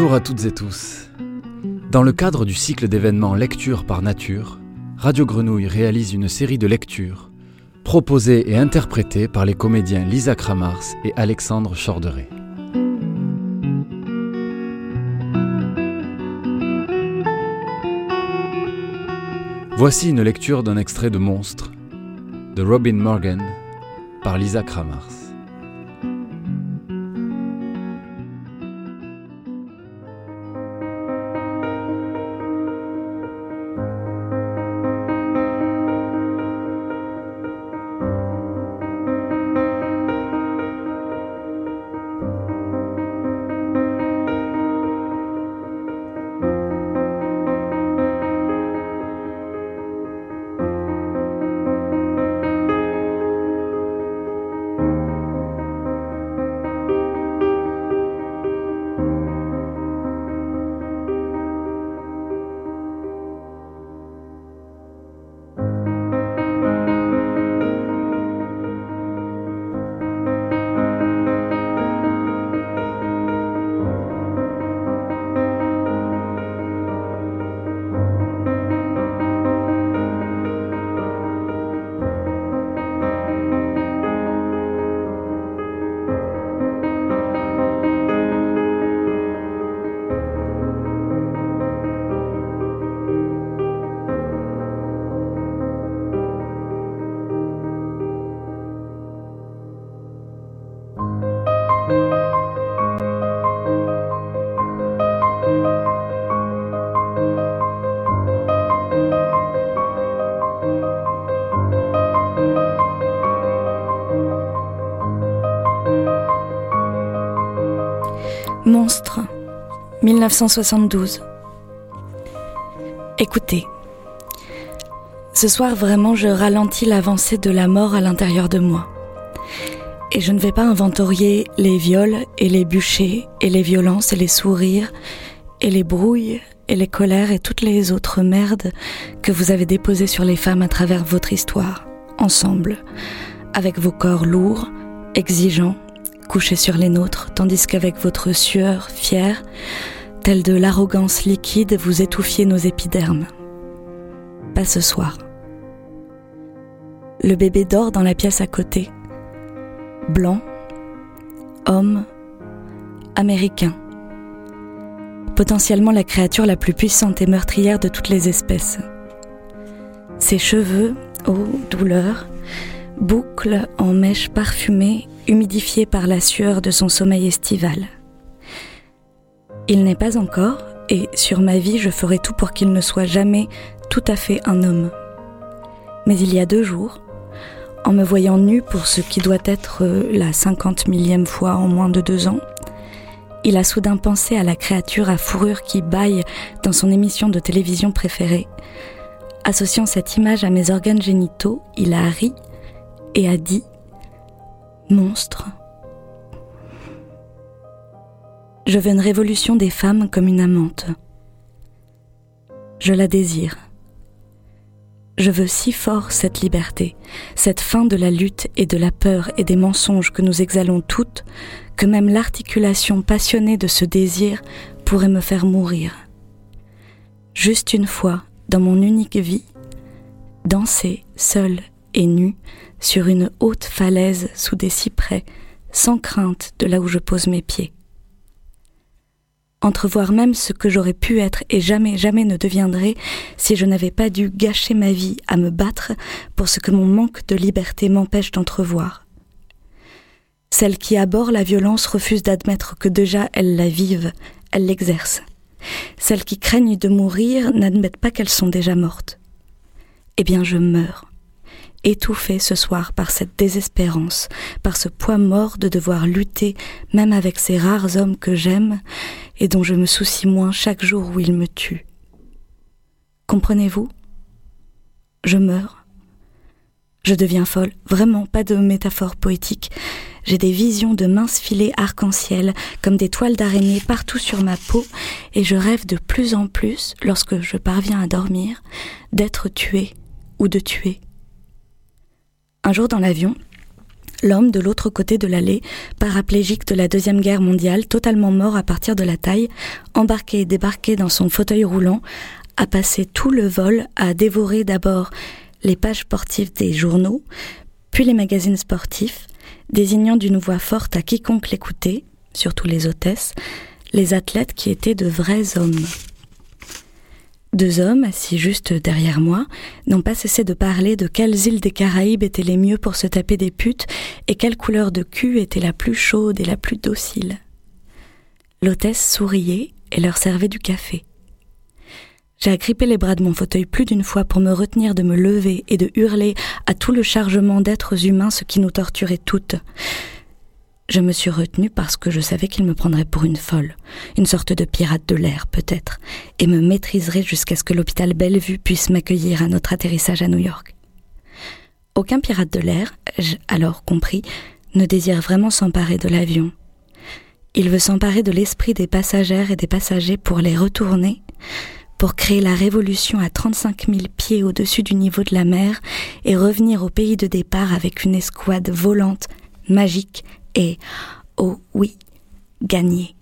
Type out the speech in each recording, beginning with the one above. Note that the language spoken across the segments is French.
Bonjour à toutes et tous. Dans le cadre du cycle d'événements Lecture par Nature, Radio Grenouille réalise une série de lectures proposées et interprétées par les comédiens Lisa Kramars et Alexandre Chorderet. Voici une lecture d'un extrait de Monstre de Robin Morgan par Lisa Kramars. Monstre, 1972. Écoutez, ce soir vraiment je ralentis l'avancée de la mort à l'intérieur de moi. Et je ne vais pas inventorier les viols et les bûchers et les violences et les sourires et les brouilles et les colères et toutes les autres merdes que vous avez déposées sur les femmes à travers votre histoire, ensemble, avec vos corps lourds, exigeants, couché sur les nôtres, tandis qu'avec votre sueur fière, telle de l'arrogance liquide, vous étouffiez nos épidermes. Pas ce soir. Le bébé dort dans la pièce à côté. Blanc, homme, américain. Potentiellement la créature la plus puissante et meurtrière de toutes les espèces. Ses cheveux, ô douleur, boucles en mèches parfumées humidifié par la sueur de son sommeil estival. Il n'est pas encore, et sur ma vie je ferai tout pour qu'il ne soit jamais tout à fait un homme. Mais il y a deux jours, en me voyant nu pour ce qui doit être la cinquante millième fois en moins de deux ans, il a soudain pensé à la créature à fourrure qui baille dans son émission de télévision préférée. Associant cette image à mes organes génitaux, il a ri et a dit monstre. Je veux une révolution des femmes comme une amante. Je la désire. Je veux si fort cette liberté, cette fin de la lutte et de la peur et des mensonges que nous exhalons toutes, que même l'articulation passionnée de ce désir pourrait me faire mourir. Juste une fois, dans mon unique vie, danser seule et nue sur une haute falaise sous des cyprès, sans crainte de là où je pose mes pieds. Entrevoir même ce que j'aurais pu être et jamais, jamais ne deviendrai si je n'avais pas dû gâcher ma vie à me battre pour ce que mon manque de liberté m'empêche d'entrevoir. Celles qui abordent la violence refusent d'admettre que déjà elles la vivent, elles l'exercent. Celles qui craignent de mourir n'admettent pas qu'elles sont déjà mortes. Eh bien, je meurs étouffée ce soir par cette désespérance, par ce poids mort de devoir lutter même avec ces rares hommes que j'aime et dont je me soucie moins chaque jour où ils me tuent. Comprenez-vous? Je meurs. Je deviens folle, vraiment pas de métaphore poétique. J'ai des visions de minces filets arc-en-ciel, comme des toiles d'araignée partout sur ma peau, et je rêve de plus en plus, lorsque je parviens à dormir, d'être tuée ou de tuer un jour dans l'avion, L'homme de l'autre côté de l'allée, paraplégique de la Deuxième Guerre mondiale, totalement mort à partir de la taille, embarqué et débarqué dans son fauteuil roulant, a passé tout le vol à dévorer d'abord les pages sportives des journaux, puis les magazines sportifs, désignant d'une voix forte à quiconque l'écoutait, surtout les hôtesses, les athlètes qui étaient de vrais hommes. Deux hommes, assis juste derrière moi, n'ont pas cessé de parler de quelles îles des Caraïbes étaient les mieux pour se taper des putes et quelle couleur de cul était la plus chaude et la plus docile. L'hôtesse souriait et leur servait du café. J'ai agrippé les bras de mon fauteuil plus d'une fois pour me retenir de me lever et de hurler à tout le chargement d'êtres humains ce qui nous torturait toutes. Je me suis retenue parce que je savais qu'il me prendrait pour une folle, une sorte de pirate de l'air peut-être, et me maîtriserait jusqu'à ce que l'hôpital Bellevue puisse m'accueillir à notre atterrissage à New York. Aucun pirate de l'air, j'ai alors compris, ne désire vraiment s'emparer de l'avion. Il veut s'emparer de l'esprit des passagères et des passagers pour les retourner, pour créer la révolution à 35 000 pieds au-dessus du niveau de la mer et revenir au pays de départ avec une escouade volante, magique et, oh oui, gagner.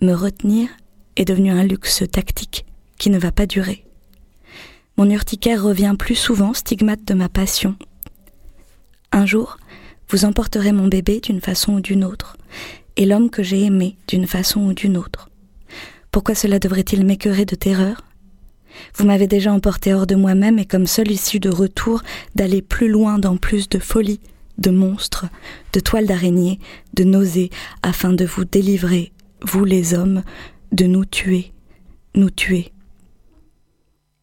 Me retenir est devenu un luxe tactique qui ne va pas durer. Mon urticaire revient plus souvent, stigmate de ma passion. Un jour, vous emporterez mon bébé d'une façon ou d'une autre, et l'homme que j'ai aimé d'une façon ou d'une autre. Pourquoi cela devrait-il m'écœurer de terreur? Vous m'avez déjà emporté hors de moi-même et comme seule issue de retour d'aller plus loin dans plus de folie, de monstres, de toiles d'araignées, de nausées, afin de vous délivrer, vous les hommes, de nous tuer, nous tuer.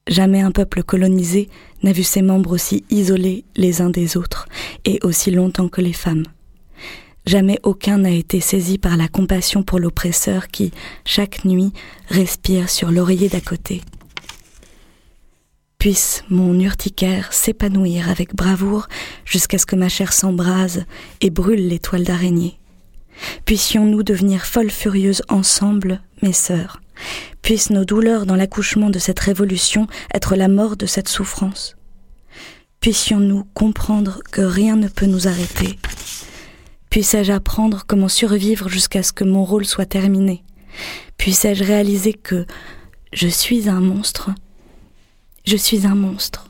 Jamais un peuple colonisé n'a vu ses membres aussi isolés les uns des autres, et aussi longtemps que les femmes. Jamais aucun n'a été saisi par la compassion pour l'oppresseur qui, chaque nuit, respire sur l'oreiller d'à côté puisse mon urticaire s'épanouir avec bravoure jusqu'à ce que ma chair s'embrase et brûle les toiles d'araignée. Puissions-nous devenir folles furieuses ensemble, mes sœurs. Puissent nos douleurs dans l'accouchement de cette révolution être la mort de cette souffrance. Puissions-nous comprendre que rien ne peut nous arrêter. Puissais-je apprendre comment survivre jusqu'à ce que mon rôle soit terminé. Puissais-je réaliser que je suis un monstre je suis un monstre.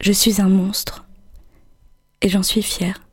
Je suis un monstre. Et j'en suis fière.